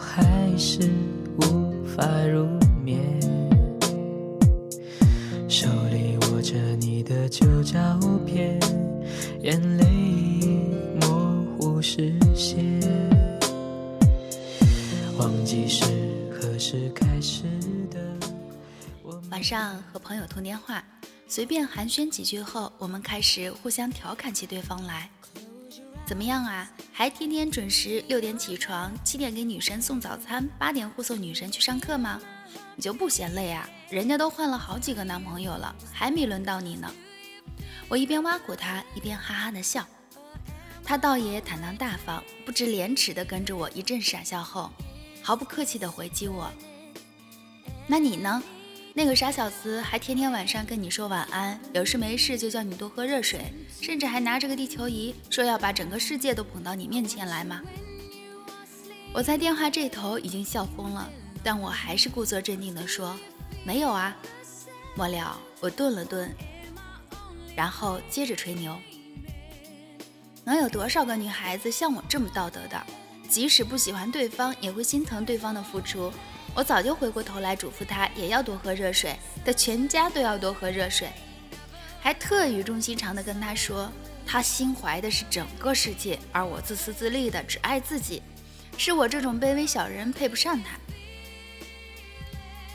还是无法入眠。手里握着你的旧照片，眼泪已模糊视线，忘记是何时开始的。晚上和朋友通电话，随便寒暄几句后，我们开始互相调侃起对方来。怎么样啊？还天天准时六点起床，七点给女神送早餐，八点护送女神去上课吗？你就不嫌累啊？人家都换了好几个男朋友了，还没轮到你呢。我一边挖苦他，一边哈哈的笑。他倒也坦荡大方，不知廉耻的跟着我一阵傻笑后，毫不客气的回击我：“那你呢？”那个傻小子还天天晚上跟你说晚安，有事没事就叫你多喝热水，甚至还拿着个地球仪说要把整个世界都捧到你面前来吗？我在电话这头已经笑疯了，但我还是故作镇定地说：“没有啊。”末了，我顿了顿，然后接着吹牛：“能有多少个女孩子像我这么道德的？即使不喜欢对方，也会心疼对方的付出。”我早就回过头来嘱咐他，也要多喝热水，他全家都要多喝热水，还特语重心长地跟他说，他心怀的是整个世界，而我自私自利的只爱自己，是我这种卑微小人配不上他。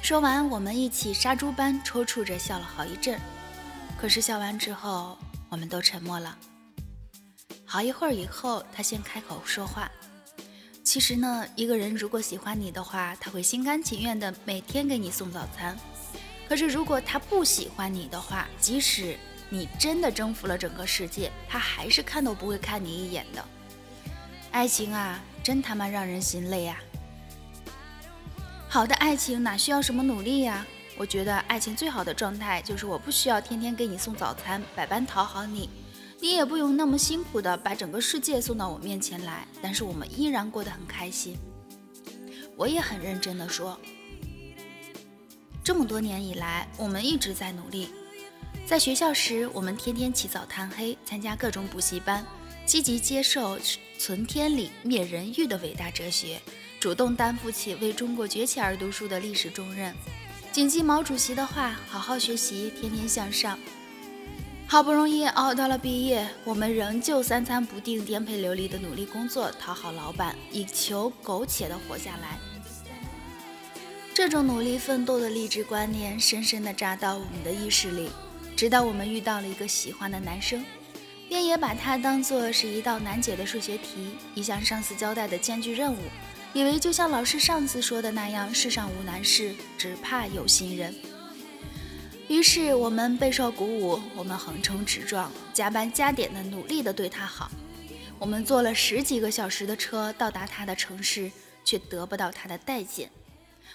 说完，我们一起杀猪般抽搐着笑了好一阵，可是笑完之后，我们都沉默了。好一会儿以后，他先开口说话。其实呢，一个人如果喜欢你的话，他会心甘情愿的每天给你送早餐。可是如果他不喜欢你的话，即使你真的征服了整个世界，他还是看都不会看你一眼的。爱情啊，真他妈让人心累啊！好的爱情哪需要什么努力呀？我觉得爱情最好的状态就是我不需要天天给你送早餐，百般讨好你。你也不用那么辛苦的把整个世界送到我面前来，但是我们依然过得很开心。我也很认真的说，这么多年以来，我们一直在努力。在学校时，我们天天起早贪黑，参加各种补习班，积极接受存天理灭人欲的伟大哲学，主动担负起为中国崛起而读书的历史重任。谨记毛主席的话，好好学习，天天向上。好不容易熬到了毕业，我们仍旧三餐不定、颠沛流离的努力工作，讨好老板，以求苟且的活下来。这种努力奋斗的励志观念深深地扎到我们的意识里，直到我们遇到了一个喜欢的男生，便也把他当做是一道难解的数学题，一项上司交代的艰巨任务，以为就像老师上次说的那样，世上无难事，只怕有心人。于是我们备受鼓舞，我们横冲直撞，加班加点的努力的对他好。我们坐了十几个小时的车到达他的城市，却得不到他的待见。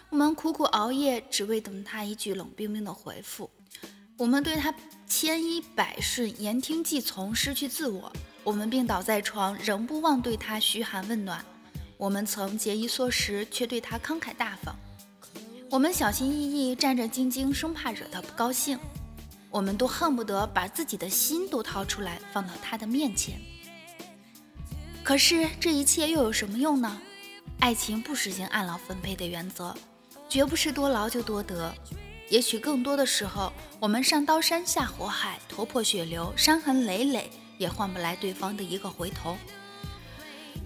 我们苦苦熬夜，只为等他一句冷冰冰的回复。我们对他千依百顺，言听计从，失去自我。我们病倒在床，仍不忘对他嘘寒问暖。我们曾节衣缩食，却对他慷慨大方。我们小心翼翼，战战兢兢，生怕惹他不高兴。我们都恨不得把自己的心都掏出来，放到他的面前。可是这一切又有什么用呢？爱情不实行按劳分配的原则，绝不是多劳就多得。也许更多的时候，我们上刀山下火海，头破血流，伤痕累累，也换不来对方的一个回头。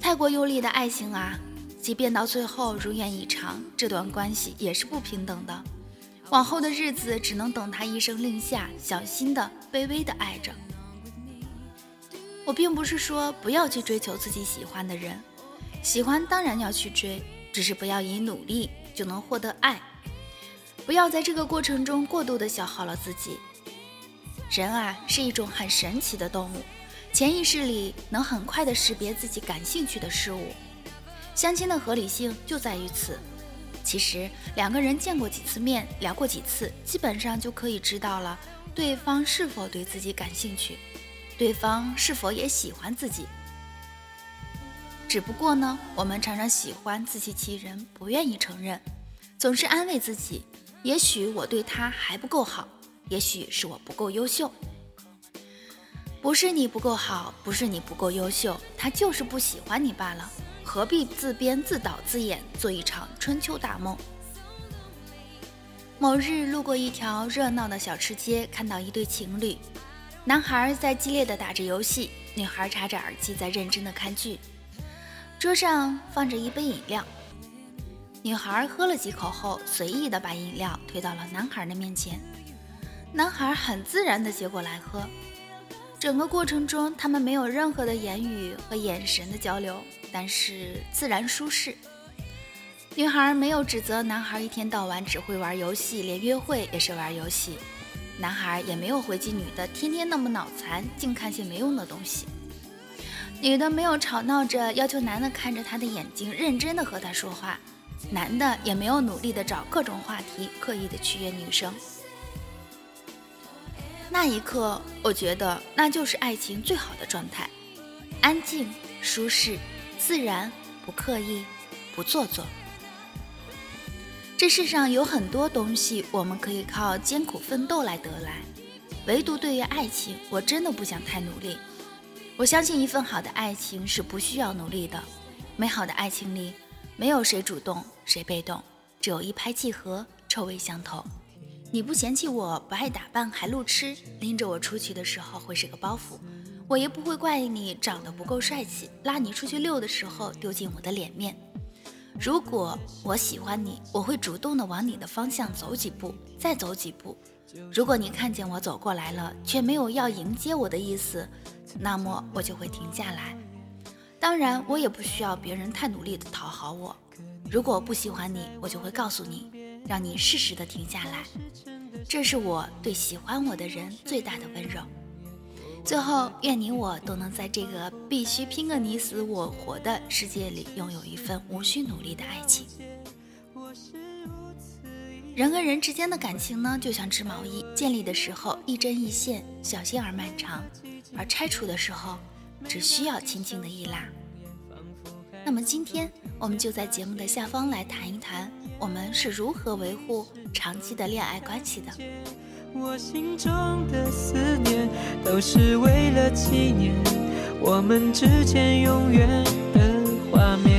太过用力的爱情啊！即便到最后如愿以偿，这段关系也是不平等的。往后的日子只能等他一声令下，小心的、卑微的爱着。我并不是说不要去追求自己喜欢的人，喜欢当然要去追，只是不要以努力就能获得爱，不要在这个过程中过度的消耗了自己。人啊，是一种很神奇的动物，潜意识里能很快的识别自己感兴趣的事物。相亲的合理性就在于此。其实两个人见过几次面，聊过几次，基本上就可以知道了对方是否对自己感兴趣，对方是否也喜欢自己。只不过呢，我们常常喜欢自欺欺人，不愿意承认，总是安慰自己：也许我对他还不够好，也许是我不够优秀。不是你不够好，不是你不够优秀，他就是不喜欢你罢了。何必自编自导自演，做一场春秋大梦？某日路过一条热闹的小吃街，看到一对情侣，男孩在激烈的打着游戏，女孩插着耳机在认真的看剧，桌上放着一杯饮料。女孩喝了几口后，随意的把饮料推到了男孩的面前，男孩很自然的接过来喝。整个过程中，他们没有任何的言语和眼神的交流，但是自然舒适。女孩没有指责男孩一天到晚只会玩游戏，连约会也是玩游戏。男孩也没有回击女的天天那么脑残，净看些没用的东西。女的没有吵闹着要求男的看着她的眼睛，认真的和她说话。男的也没有努力的找各种话题，刻意的取悦女生。那一刻，我觉得那就是爱情最好的状态：安静、舒适、自然，不刻意，不做作。这世上有很多东西，我们可以靠艰苦奋斗来得来，唯独对于爱情，我真的不想太努力。我相信一份好的爱情是不需要努力的，美好的爱情里，没有谁主动谁被动，只有一拍即合，臭味相投。你不嫌弃我不爱打扮还路痴，拎着我出去的时候会是个包袱，我也不会怪你长得不够帅气，拉你出去溜的时候丢尽我的脸面。如果我喜欢你，我会主动的往你的方向走几步，再走几步。如果你看见我走过来了，却没有要迎接我的意思，那么我就会停下来。当然，我也不需要别人太努力的讨好我。如果不喜欢你，我就会告诉你，让你适时的停下来。这是我对喜欢我的人最大的温柔。最后，愿你我都能在这个必须拼个你死我活的世界里，拥有一份无需努力的爱情。人和人之间的感情呢，就像织毛衣，建立的时候一针一线，小心而漫长；而拆除的时候，只需要轻轻的一拉。那么今天，我们就在节目的下方来谈一谈，我们是如何维护长期的恋爱关系的。我心中的思念，都是为了纪念我们之间永远的画面。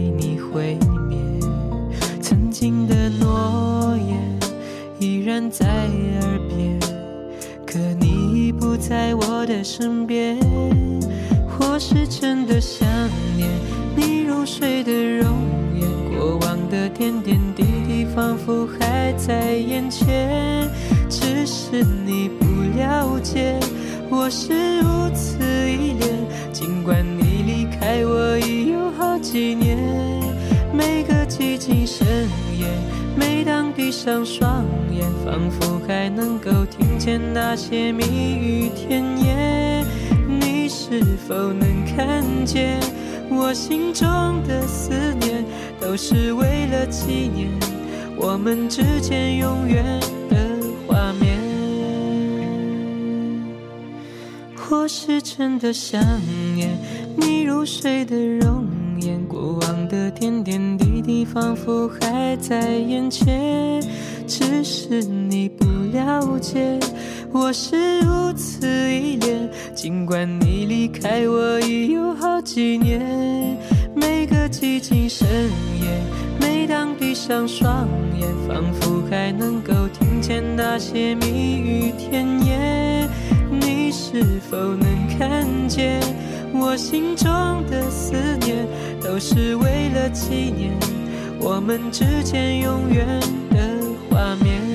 被你毁灭。曾经的诺言依然在耳边，可你已不在我的身边。我是真的想念你入睡的容颜，过往的点点滴滴仿佛还在眼前，只是你不了解。我是如此依恋，尽管你开我已有好几年。每个寂静深夜，每当闭上双眼，仿佛还能够听见那些蜜语甜言。你是否能看见，我心中的思念，都是为了纪念我们之间永远的画面。我是真的想念你入睡的容颜，过往的点点滴滴仿佛还在眼前，只是你不了解，我是如此依恋。尽管你离开我已有好几年，每个寂静深夜，每当闭上双眼，仿佛还能够听见那些蜜语甜言。你是否能看见我心中的思念，都是为了纪念我们之间永远的画面。